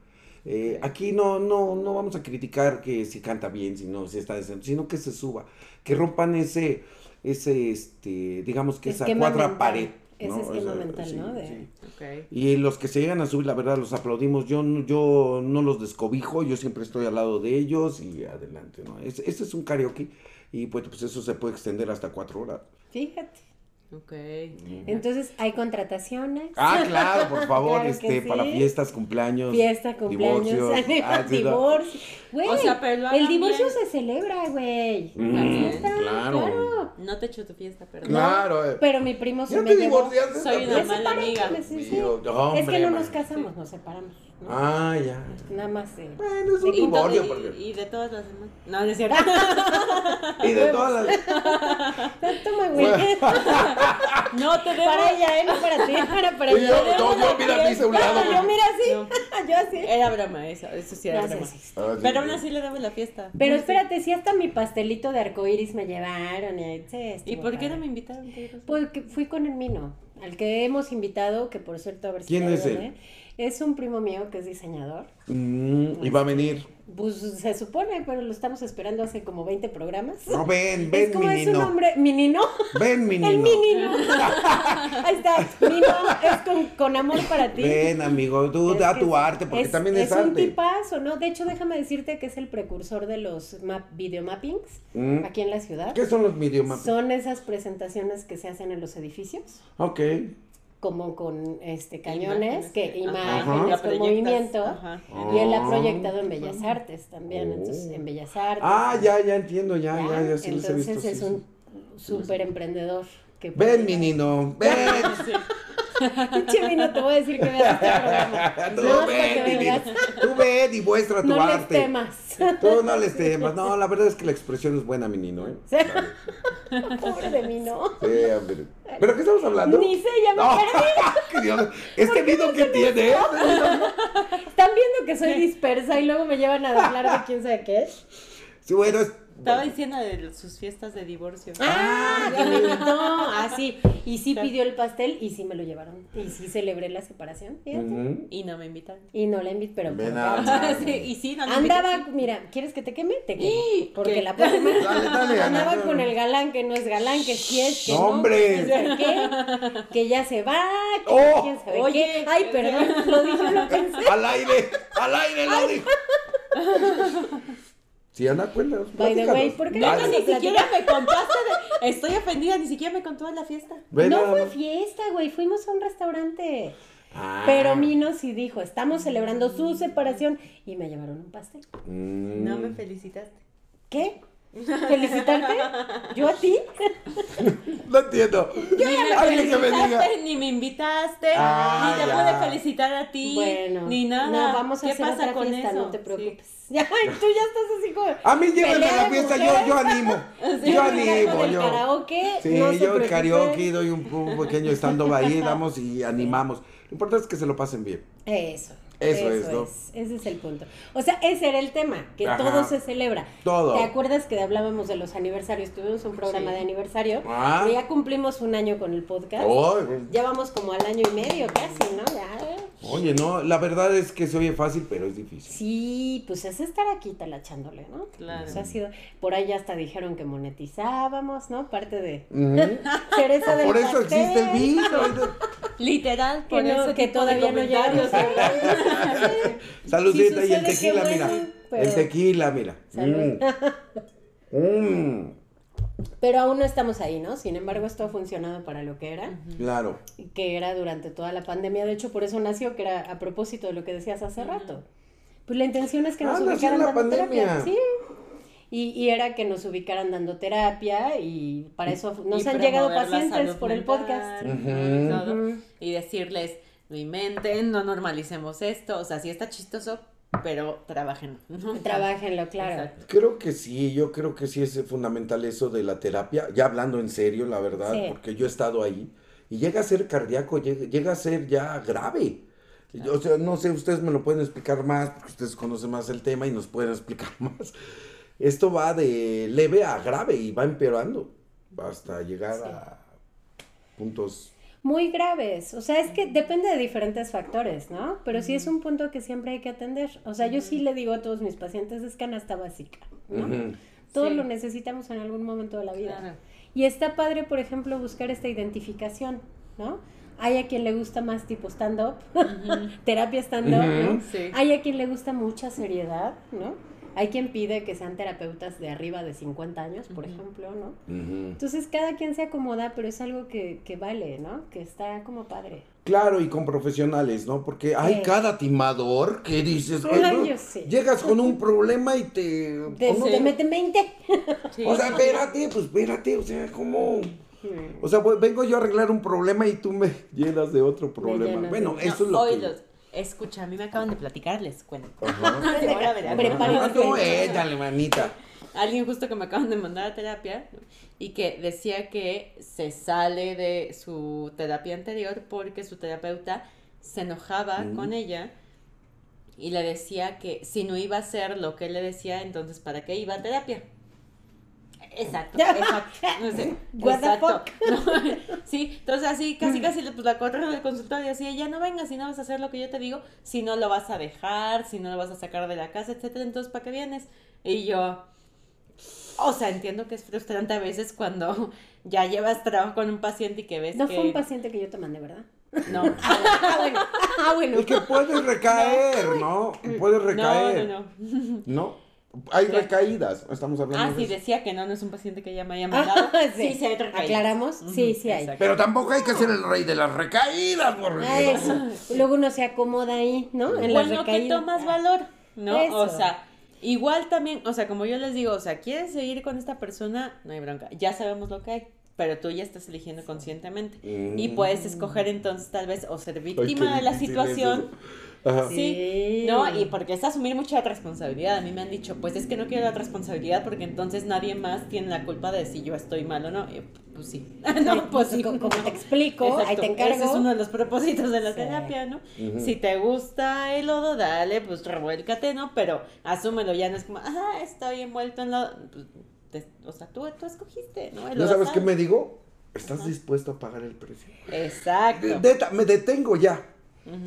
Eh, aquí no, no, no vamos a criticar que si canta bien, si no, si está decente, sino que se suba, que rompan ese, ese, este, digamos que esa Esquema cuadra mental, pared. ese ¿no? esquema O sea, mental, sí, ¿no? De- sí. Ok. Y los que se llegan a subir, la verdad, los aplaudimos. Yo, no- yo no los descobijo, yo siempre estoy al lado de ellos y adelante, ¿no? Ese, ese es un karaoke y pues, pues eso se puede extender hasta cuatro horas. Fíjate. Ok. Entonces, hay contrataciones. Ah, claro, por favor, Claro este, sí. para fiestas, cumpleaños. Fiesta, cumpleaños, divorcios. Ah, divorcio. Güey, O sea, pero el divorcio bien. se celebra, güey. Mm, También. claro. No te echo tu fiesta, perdón. Claro. eh. Pero mi primo se ¿Ya me llevó. divorciaste Soy una mala amiga. Sí, sí. Mío, es que hombre, no nos casamos, nos separamos. ¿No? Ah, ya. Nada más de... Bueno, es un y- porque- y de todas las demás. No, no es cierto. Y de todas las... Toma, güey. no te debo. Para ella, ¿eh? No para ti, era para ella. yo, no, yo, mira, a un lado. Yo mira así, No. yo así. Era broma, eso. Eso sí era No broma. Ah, sí, Pero aún sí. así le damos la fiesta. Pero espérate, si hasta mi pastelito de arcoíris me llevaron. Y, ¿Y por qué no me invitaron? Porque fui con el Mino, al que hemos invitado, que por cierto a ver si ¿Quién es él? Es un primo mío que es diseñador. Mm, y va a venir. Pues se supone, pero lo estamos esperando hace como 20 programas. No, ven, es ven, como mi es nino. nombre, Minino. Ven, mi El nino. Minino. Ahí está, Mino, es con, con amor para ti. Ven, amigo, tú Es da tu es- arte, porque también es, un arte. tipazo, ¿no? De hecho, déjame decirte que es el precursor de los map, videomappings Mm. aquí en la ciudad. ¿Qué son los idiomas? Son esas presentaciones que se hacen en los edificios, Ok. Como con este cañones, que imágenes Ajá. Con movimiento. Ajá. Y él ha Ah. proyectado en Bellas Artes también, Oh. entonces en Bellas Artes. Ah, ya, ya entiendo, ya, ¿ya? ya, ya, sí los he Entonces visto. es sí, un sí. súper emprendedor. Que Ven, mi nino, ven. Sí. Pinche vino, te voy a decir que veas este programa. Tú vengas. nino. Tú ven y muestra tu No les arte. temas. Tú no les temas. No, la verdad es que la expresión es buena, mi nino, ¿eh? Sí. Pobre de mí, ¿no? Sí, ver. ¿Pero qué estamos hablando? Ni sé, ya me No, Dios. Este vino que tiene. Están viendo que soy dispersa y luego me llevan a hablar de quién sabe qué. Sí, bueno, es... Estaba diciendo de sus fiestas de divorcio. Ah, que me invitó. Ah, sí. Y sí pidió el pastel y sí me lo llevaron. Y sí celebré la separación. fíjate. Ujú. Y no me invitaron. Y no la invité, pero. Ven por a-. Sí, y sí, no me Andaba, mira, ¿quieres que te queme? Te quemo. Porque ¿Qué? la próxima. Dale, dale, Ana. Andaba con el galán que no es galán, que sí es, que no. hombre. que no sé qué, que ya se va, que Oh. quién sabe Oye. qué. Ay, perdón, lo dije, lo pensé. Al aire, al aire lo dijo. Sí, Ana, cuéntanos. By the way. ¿por qué no ni siquiera me contaste de... Estoy ofendida, ni siquiera me contó de la fiesta. No fue fiesta, güey, fuimos a un restaurante. Ah. Pero Mino sí dijo, estamos celebrando su separación y me llevaron un pastel. Mm. No me felicitaste. ¿Qué? ¿Felicitarte? ¿Yo a ti? No entiendo. Ni me Alguien que me diga. ni me invitaste, Ah, ni te ya. pude felicitar a ti, Bueno, ni nada. No, vamos a ¿Qué hacer pasa otra con fiesta, eso? no te Sí. preocupes. Ya, tú ya estás así como. A mí llévenme a la fiesta, yo, yo animo. Sí, Yo animo, yo. karaoke. Sí, no yo el karaoke doy un, un pequeño estando ahí, damos y animamos. Lo importante es que se lo pasen bien. Eso. Eso es, ¿no? Ese es el punto. O sea, ese era el tema, que Ajá. todo se celebra. Todo. ¿Te acuerdas que hablábamos de los aniversarios? Tuvimos un programa Sí. de aniversario. Ah. y ya cumplimos un año con el podcast. Oh, Ya vamos como al año y medio casi, ¿no? Ya. Oye, no, la verdad es que se oye fácil, pero es difícil. Sí, pues es estar aquí talachándole, ¿no? Claro. O sea, ha sido, por ahí hasta dijeron que monetizábamos, ¿no? Parte de Ujú. cereza del Por eso pastel. existe el vino. Literal, Que, por no, que todavía no llegamos. Saludcita Sí y el tequila, bueno, mira. pero- El tequila, mira. Salud. Mm. Mm, Pero aún no estamos ahí, ¿no? Sin embargo, esto ha funcionado para lo que era, Claro. que era durante toda la pandemia. De hecho, por eso nació, que era a propósito de lo que decías hace rato. Pues la intención es que nos Ah, ubicaran la dando pandemia. terapia. Sí. Y, y era que nos ubicaran dando terapia y para eso nos Y han llegado pacientes por el podcast. Todo. Y decirles, no inventen, no normalicemos esto. O sea, sí está chistoso, pero trabajen. Trabajenlo, claro. Exacto. Creo que sí, yo creo que sí es fundamental eso de la terapia, ya hablando en serio, la verdad, Sí. porque yo he estado ahí y llega a ser cardíaco, llega, llega a ser ya grave. O sea, no sé, ustedes me lo pueden explicar más, porque ustedes conocen más el tema y nos pueden explicar más. Esto va de leve a grave y va empeorando hasta llegar Sí. a puntos. Muy graves. O sea, es que depende de diferentes factores, ¿no? Pero sí es un punto que siempre hay que atender. O sea, yo sí le digo a todos mis pacientes, es canasta básica, ¿no? Todos Sí. lo necesitamos en algún momento de la vida. Claro. Y está padre, por ejemplo, buscar esta identificación, ¿no? Hay a quien le gusta más tipo stand-up, terapia stand-up, ¿no? Sí. Hay a quien le gusta mucha seriedad, ¿no? Hay quien pide que sean terapeutas de arriba de 50 años, por ejemplo, ¿no? Entonces cada quien se acomoda, pero es algo que, que vale, ¿no? Que está como padre. Claro, y con profesionales, ¿no? Porque hay Sí. cada timador que dices, Ay, "Ay, no, yo sé. llegas con un problema y te... Te, no- te meten 20. Sí. O sea, espérate, pues espérate, o sea, ¿cómo? O sea, pues, vengo yo a arreglar un problema y tú me llenas de otro problema. Bueno, de- eso es lo que... Escucha, a mí me acaban de platicar, les cuento. Ah, el tú, cuento. échale, manita. Alguien justo que me acaban de mandar a terapia ¿no? y que decía que se sale de su terapia anterior porque su terapeuta se enojaba Mm. con ella y le decía que si no iba a hacer lo que él le decía, entonces ¿para qué iba a terapia? Exacto, exacto. No sé, What the exacto. No, sí, entonces así casi casi pues la corren del consultorio así, ya no vengas si no vas a hacer lo que yo te digo, si no lo vas a dejar, si no lo vas a sacar de la casa, etcétera, entonces ¿para qué vienes? Y yo, o sea, entiendo que es frustrante a veces cuando ya llevas trabajo con un paciente y que ves No que fue un paciente que yo te mandé, ¿verdad? no, Ah, bueno. Ah, bueno. Es que puedes recaer, ¿no? Puedes no, recaer. no, no. ¿No? Hay recaídas, estamos hablando Ah, de sí, eso. decía que no, no es un paciente que ya me haya mandado. sí, sí hay recaídas. ¿Aclaramos? Sí, sí hay. Pero tampoco hay que ser el rey de las recaídas, por Ah, eso. Luego uno se acomoda ahí, ¿no? En las bueno, que recaídas. tomas valor, ¿no? O sea, igual también, o sea, como yo les digo, o sea, ¿quieres seguir con esta persona? No hay bronca, ya sabemos lo que hay, pero tú ya estás eligiendo conscientemente. Y Mm. puedes escoger entonces tal vez o ser víctima de la situación. Ajá. Sí, Sí. no, y porque es asumir mucha responsabilidad. A mí me han dicho, pues es que no quiero la responsabilidad porque entonces nadie más tiene la culpa de si yo estoy mal o no. Y pues sí. no, pues sí. Como te explico, ahí te encargo. Ese es uno de los propósitos de la Sí. terapia, ¿no? Si te gusta el lodo, dale, pues revuélcate, ¿no? Pero asúmelo, ya no es como, ah, estoy envuelto en lodo. Pues, te- o sea, tú, tú escogiste, ¿no? El ¿No sabes qué me digo? ¿Estás dispuesto a pagar el precio? Exacto. Me detengo ya.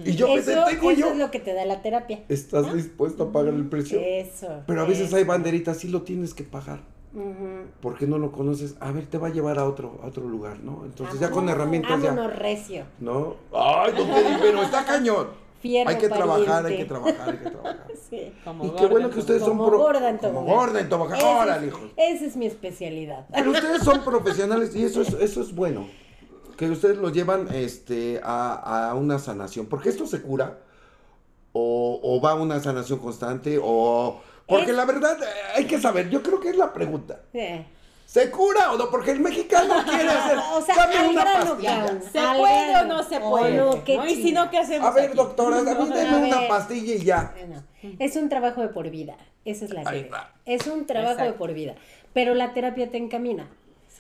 Y yo eso, me detengo eso yo. es lo que te da la terapia. ¿Estás dispuesto a pagar el precio? Eso. Pero a veces eso. hay banderitas, sí lo tienes que pagar. Porque no lo conoces? A ver, te va a llevar a otro, a otro lugar, ¿no? Entonces ya con Vámonos, herramientas ya. Recio. ¿No? Ay, no te digo, pero está cañón. Fierro hay que trabajar, hay que trabajar, hay que trabajar. Sí. Como Y qué gorda, bueno que como- ustedes son Como pro- gorda en como tobogán. gorda en tobogán. Esa es- Órale, hijos. Esa es mi especialidad. Pero ustedes son profesionales y eso es, eso es bueno. Que ustedes lo llevan este, a, a una sanación. Porque esto se cura. O, o va a una sanación constante. O. Porque Es- la verdad, eh, hay que saber. Yo creo que es la pregunta. Sí. ¿Se cura o no? Porque el mexicano quiere hacer. O sea, dame al una grano, pastilla. ¿Se Al puede o no se puede? no, qué ¿no? Y si no, ¿qué hacemos? A ver, aquí? doctora, a mí A denme una pastilla y ya. Es un trabajo de por vida. Esa es la va. Es un trabajo de por vida. Pero la terapia te encamina.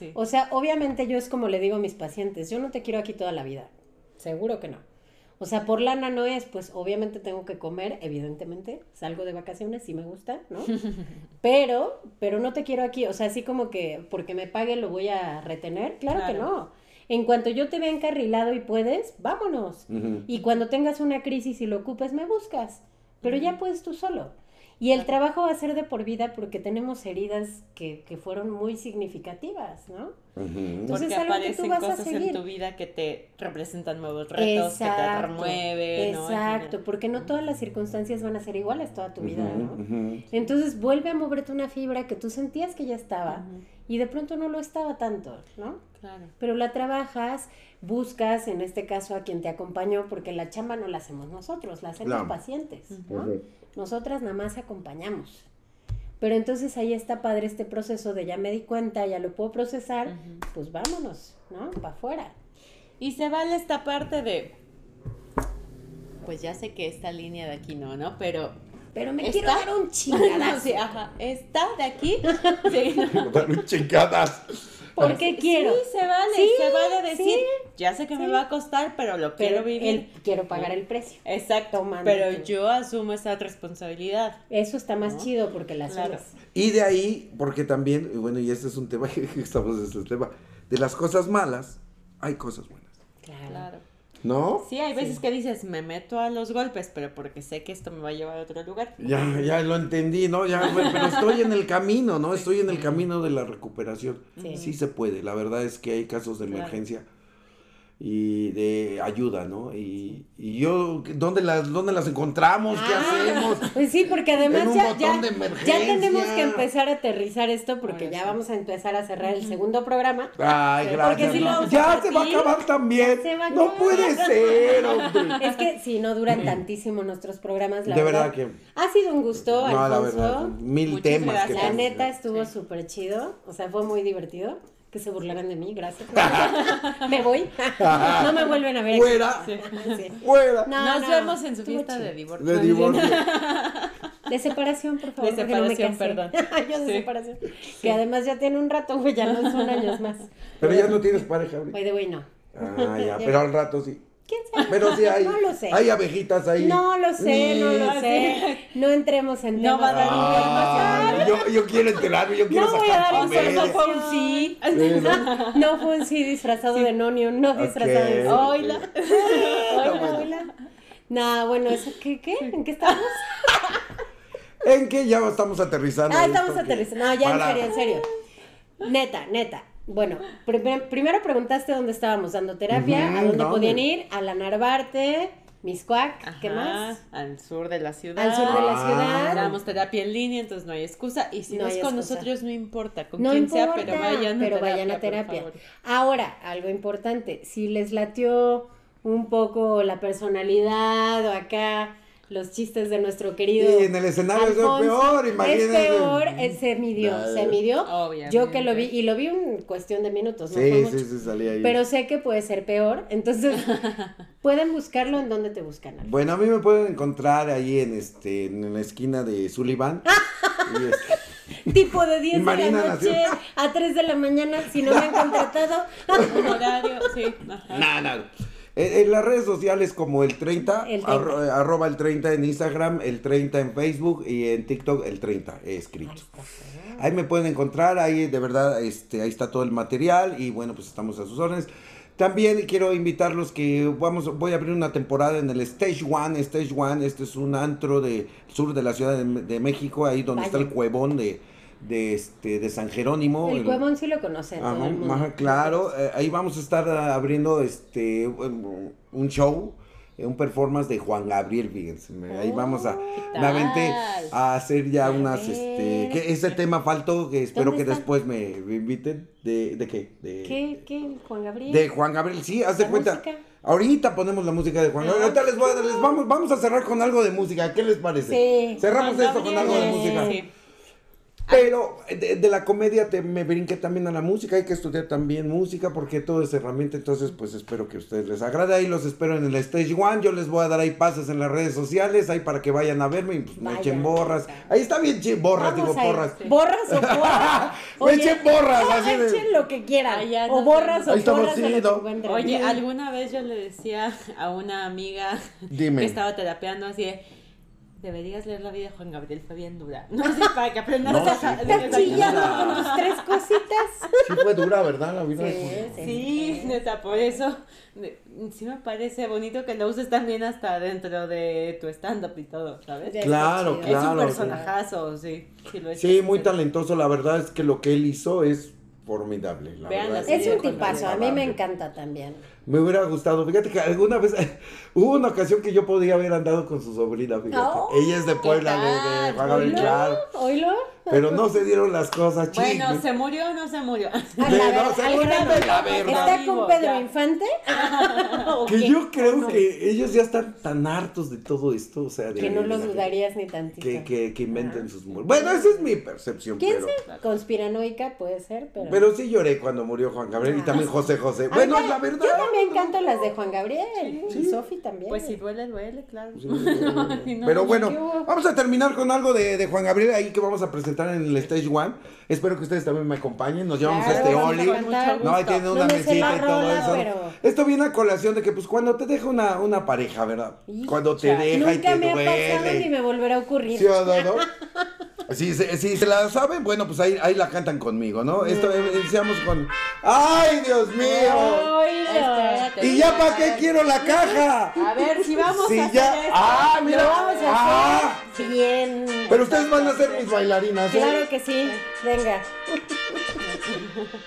Sí. O sea, obviamente yo es como le digo a mis pacientes, yo no te quiero aquí toda la vida. Seguro que no. O sea, por lana no es, pues obviamente tengo que comer, evidentemente. Salgo de vacaciones, sí me gusta, ¿no? Pero, pero no te quiero aquí. O sea, así como que porque me pague lo voy a retener. Claro, que no. En cuanto yo te vea encarrilado y puedes, vámonos. Y cuando tengas una crisis y lo ocupes, me buscas. Pero ya puedes tú solo. Y el trabajo va a ser de por vida porque tenemos heridas que, que fueron muy significativas, ¿no? Entonces, Porque algo que tú vas a cosas en seguir. tu vida que te representan nuevos retos, que te remueven, ¿no? Exacto, porque no todas las circunstancias van a ser iguales toda tu vida, ¿no? Entonces vuelve a moverte una fibra que tú sentías que ya estaba y de pronto no lo estaba tanto, ¿no? Claro. Pero la trabajas, buscas, en este caso, a quien te acompañó, porque la chamba no la hacemos nosotros, la hacen los Claro. pacientes, ¿no? Nosotras nada más acompañamos. Pero entonces ahí está padre este proceso de ya me di cuenta, ya lo puedo procesar, pues vámonos, ¿no? Para afuera. Y se vale esta parte de. Pues ya sé que esta línea de aquí no, ¿no? Pero. Pero me ¿Está? quiero dar un No, chingadazo. sí, ajá. Esta de aquí. Sí, no. Dale chingadas. Porque quiero. Sí, se vale, Sí, se vale decir, sí, ya sé que me sí. va a costar, pero lo Pero quiero vivir. el- quiero pagar el precio. Exacto, tomando pero tú. yo asumo esa responsabilidad. Eso está más ¿No? chido porque la Claro. subes. Y de ahí, porque también, y bueno, y este es un tema que estamos en este tema, de las cosas malas, hay cosas buenas. Claro. Claro. ¿No? Sí, hay veces que dices, me meto a los golpes, pero porque sé que esto me va a llevar a otro lugar. Ya, ya lo entendí, ¿no? Ya, bueno, pero estoy en el camino, ¿no? Estoy en el camino de la recuperación. Sí. Sí se puede, la verdad es que hay casos de emergencia y de ayuda, ¿no? Y, y yo, ¿dónde las, ¿dónde las encontramos? ¿Qué Ah, hacemos? Pues sí, porque además En un ya, botón ya, tenemos que empezar a aterrizar esto porque ya vamos a empezar a cerrar el segundo programa. Ay, Porque gracias. si ¿no? Ya se va a acabar también. ya se va a No acabar. puede ser, hombre. Es que si no duran tantísimo nuestros programas, la De verdad. verdad que. Ha sido un gusto, No, la Alfonso. verdad. Mil Muchas temas que. La neta estuvo Sí. súper chido, o sea, fue muy divertido. Que se burlaran de mí, gracias. me voy. no me vuelven a ver. Fuera. Sí. Sí. Fuera. No, Nos no, vemos en su estuvo fiesta de divorcio. De divorcio. De separación, por favor. De no separación, casé. perdón. Yo de Sí. separación. Que además ya tiene un rato, güey, ya no son años más. Pero ya no tienes pareja ahorita. By the way, no. Ah, ya, pero al rato sí. ¿Quién sabe? Pero sí hay. No lo sé. Hay abejitas ahí. No lo sé, no lo Sí. sé. No entremos en No temas. va a dar Ah, yo, yo quiero enterarme, yo quiero No voy a dar fue un sí. Sí, ¿no? No fue un sí disfrazado de nonio, no disfrazado de. Oila. Hola, hola. No, bueno, ¿eso qué? ¿Qué? ¿En qué estamos? ¿En qué ya estamos aterrizando? Ah, esto estamos aterrizando. No, ya para- en serio, en serio. Neta, neta. Bueno, prim- primero preguntaste dónde estábamos dando terapia, a dónde ¿dónde? podían ir, a la Narvarte, Miscuac, ¿qué más? Al sur de la ciudad. Al sur de la Ah. ciudad. Damos terapia en línea, entonces no hay excusa. Y si No no, es con excusa. nosotros, no importa. Con No quien importa, sea, pero vayan a pero terapia. vayan a por terapia. favor. Ahora, algo importante, si les latió un poco la personalidad o acá los chistes de nuestro querido. Y en el escenario es lo peor, Es imagínense. peor, eh, se midió, se midió. Obviamente. Yo que lo vi, y lo vi en cuestión de minutos, no fue Sí, mucho. sí, sí, salía ahí. Pero sé que puede ser peor, entonces pueden buscarlo en donde te buscan. Bueno, a mí me pueden encontrar ahí en este en la esquina de Sullivan. Y, este, Tipo de 10 de Marina la noche nació. a 3 de la mañana, si no me han contratado. Horario, sí. Ajá. Nah, nah. En, en las redes sociales como el 30, El 30. arro- arroba el 30 en Instagram, el 30 en Facebook y en TikTok el 30 he escrito. Ahí me pueden encontrar, ahí de verdad, este, ahí está todo el material y bueno, pues estamos a sus órdenes. También quiero invitarlos que vamos, voy a abrir una temporada en el Stage One. Stage One, este es un antro de sur de la Ciudad de, de México, ahí donde está el cuevón de, de, este, de San Jerónimo. El el- cuevón sí lo conoce todo Ajá, el mundo. ajá, claro. eh, ahí vamos a estar ah, abriendo este un show, eh, un performance de Juan Gabriel, fíjense. Ahí vamos a, ¿qué me aventé tal? a hacer ya A unas, ver. este, que ese tema faltó, que espero ¿Dónde que está? después me, inviten. ¿De, de qué? De, ¿Qué? ¿Qué? ¿Juan Gabriel? de Juan Gabriel, sí, haz de ¿La cuenta. música? Ahorita ponemos la música de Juan Gabriel. Ahorita les voy les vamos, vamos a cerrar con algo de música. ¿Qué les parece? Sí. Cerramos Juan esto con algo de música. sí. Pero de, de la comedia te, me brinqué también a la música, hay que estudiar también música porque todo es herramienta, entonces pues espero que a ustedes les agrade, ahí los espero en el Stage One, yo les voy a dar ahí pases en las redes sociales, ahí para que vayan a verme y pues me echen borras, ahí está bien, borras, Vamos digo a ir. porras. ¿Borras o porras? Me echen borras, así de- Echen lo que quieran. Ay, ya o no borras o Ahí estamos, porras. sí, de lo que ¿no? encuentren. Oye, alguna vez yo le decía a una amiga Dime. que estaba terapeando así de, deberías leer la vida de Juan Gabriel, fue bien dura. No sé, para que aprendas No, a... sí, a- Estás chillando dura. con tus tres cositas. Sí fue dura, ¿verdad? La vida de Juan- Sí, Sí, neta, por eso sí me parece bonito que lo uses también hasta dentro de tu stand-up y todo, ¿sabes? Ya. Claro, chido. es un claro. personajazo, sí. Sí, lo es. Sí, muy talentoso, la verdad es que lo que él hizo es formidable. La Vean la verdad. Es un tipazo, a mí me encanta también. Me hubiera gustado. Fíjate que alguna vez hubo una ocasión que yo podía haber andado con su sobrina, fíjate. Oh, Ella es de Puebla, de, de? Juan Gabriel, claro. ¿Oílo? Pero no se dieron las cosas, Bueno, chicos. ¿se murió o no se murió? A Sí, la no, ver- se murió de la verga. ¿Está con Pedro ya. Infante? ¿O Que yo creo que ellos ya están tan hartos de todo esto, o sea, de... Que no los dudarías ni tantito. Que, que, que inventen sus muertos. Bueno, esa es mi percepción, ¿Quién pero... sabe? Conspiranoica puede ser, pero... Pero sí lloré cuando murió Juan Gabriel y también José José. Bueno, es la verdad. Yo también canto las de Juan Gabriel. Sí. Y Sofi también. Pues si duele, duele, claro. Sí, no, Pero no, bueno, vamos a terminar con algo de, de Juan Gabriel ahí que vamos a presentar en el Stage One. Espero que ustedes también me acompañen. Nos llevamos Claro, a este a Oli. cantar. No, ahí tiene No una me sé mesita y todo rola, eso. pero- Esto viene a colación de que, pues, cuando te deja una, una pareja, ¿verdad? Cuando te deja y Nunca te me ha pasado ni duele. me volverá a ocurrir. ¿Sí o no, no? Si se, si se la saben, bueno, pues ahí, ahí la cantan conmigo, ¿no? Esto eh, iniciamos con. ¡Ay, Dios mío! Espérate. ¿Y ya para qué quiero la caja? A ver, si vamos Si a hacer ya. esto. ¡Ah, mira! Lo vamos a ¡Ah! hacer bien. Pero ustedes van a ser mis bailarinas, ¿eh? Claro que sí. Venga.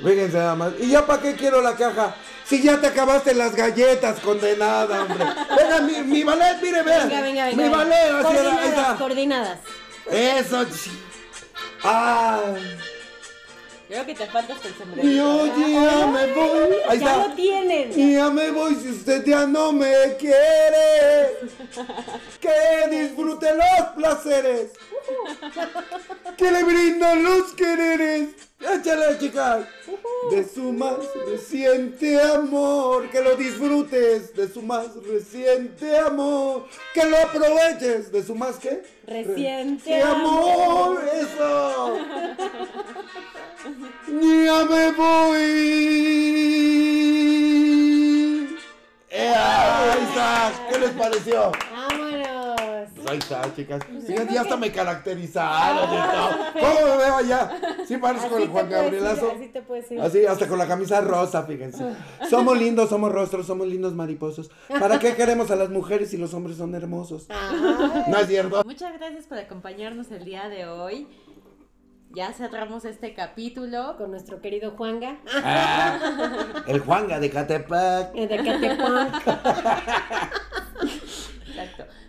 Fíjense nada más. ¿Y ya para qué quiero la caja? Si ya te acabaste las galletas, condenada, hombre. Venga, mi, mi ballet, mire, vean. Venga, venga, venga. Mi ballet, así era, ahí coordinadas, está. coordinadas. Eso, Ah. Creo que te falta el sombrero. Y oye, ya me voy. Ahí ya está. lo tienen. Y ya me voy si usted ya no me quiere. Que disfrute los placeres. Que le brindan los quereres. Échale, chicas. de su más reciente amor. Que lo disfrutes de su más reciente amor. Que lo aproveches de su más que Reciente amor. Eso. Ya me voy. Eh, ahí está. ¿Qué les pareció? Pues ahí está, chicas. Fíjate, ya hasta me caracterizaron. ¿Cómo me veo allá? Sí, parezco Así el Juan ir, Gabrielazo. Así te puedes ir. Así, hasta con la camisa rosa, fíjense. Somos lindos, somos rostros, somos lindos mariposos. ¿Para qué queremos a las mujeres si los hombres son hermosos? Ah, ¿No es cierto? Muchas gracias por acompañarnos el día de hoy. Ya cerramos este capítulo. con nuestro querido Juanga. Ah, el Juanga de Catepec. eh, De Catepunk.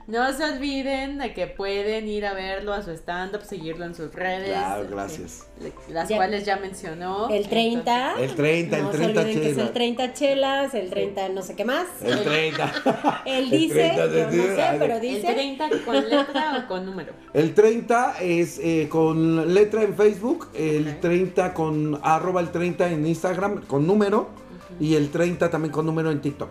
No se olviden de que pueden ir a verlo a su stand-up, seguirlo en sus redes. Claro, gracias. eh, Las Ya. cuales ya mencionó. El 30. El 30, no el se 30 olviden que es el chela. 30 chelas, el 30 no sé qué más. El 30. Él El dice, 30 de- yo no sé, pero El dice. 30 con letra o con número. El 30 es eh, con letra en Facebook, el Ok. 30 con arroba el 30 en Instagram con número y el 30 también con número en TikTok.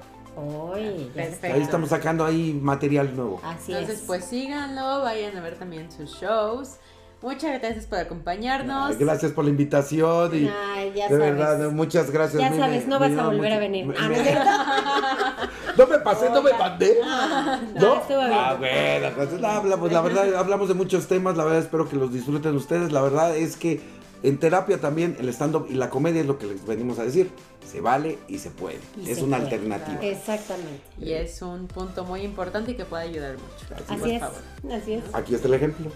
Perfecto. Ahí estamos sacando ahí material nuevo. Así Entonces, es. pues síganlo, vayan a ver también sus shows. Muchas gracias por acompañarnos. Ay, gracias por la invitación y Ay, ya de sabes. verdad, muchas gracias. Ya sabes, no vas a volver a venir. me- Ah, ¿no me-? No pasé, no me mandé. no, estuvo bien. Ah, bueno, pues, no, hablamos, la verdad, hablamos de muchos temas, la verdad espero que los disfruten ustedes. La verdad es que en terapia también el stand-up y la comedia es lo que les venimos a decir. Se vale y se puede. Y es se una puede. alternativa. Exactamente. Y es un punto muy importante y que puede ayudar mucho. Así por es. favor. Así es. Aquí está el ejemplo.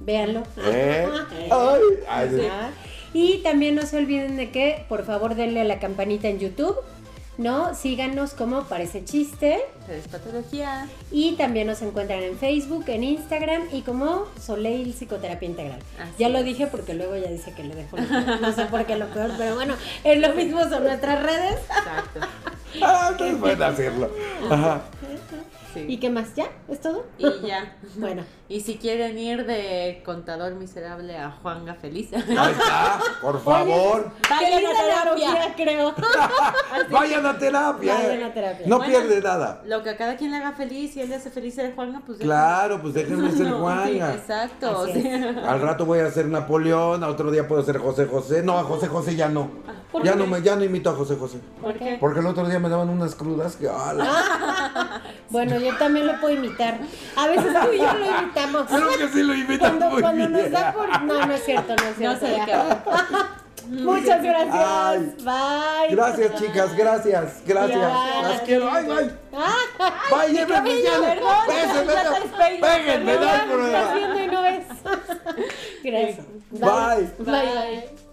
Véanlo. ¿Eh? Ay, ay, sí. Ajá. Y también no se olviden de que, por favor, denle a la campanita en YouTube, ¿no? Síganos como Parece Chiste. Es patología. Y también nos encuentran en Facebook, en Instagram y como Soleil Psicoterapia Integral. Así ya lo dije porque luego ya dice que le dejo lo peor. No sé por qué lo peor, pero bueno, es lo mismo son nuestras redes. Exacto. Ah, entonces pueden hacerlo. Ajá. Sí. ¿Y qué más? ¿Ya? ¿Es todo? Y ya. Bueno, Y si quieren ir de contador miserable a Juanga Feliz, Ahí está, por favor. vayan a terapia. creo. Vayan a terapia. Vayan a terapia. No Bueno. pierde nada. Lo que a cada quien le haga feliz y él le hace feliz ser Juanga, pues. Claro, pues déjenme ser No, sí, Juanga. exacto. Al rato voy a ser Napoleón, a otro día puedo ser José José. No, a José José ya no. ¿Por Ya qué? no me, ya no imito a José José. ¿Por qué? Porque el otro día me daban unas crudas que ¡ala! Bueno, yo también lo puedo imitar. A veces tú y yo lo imitamos. Creo que sí lo imitan Cuando, nos da por... No, no es cierto, no es No cierto. sé de ya. qué hablar. Muchas gracias. Ay. Bye. Gracias, chicas, gracias, gracias. Ya, Las quiero. Ay, ay. Bye, llévenme, despeinas, péguenme, no hay estás problema. viendo y no ves. Gracias. Bye. Bye. Bye.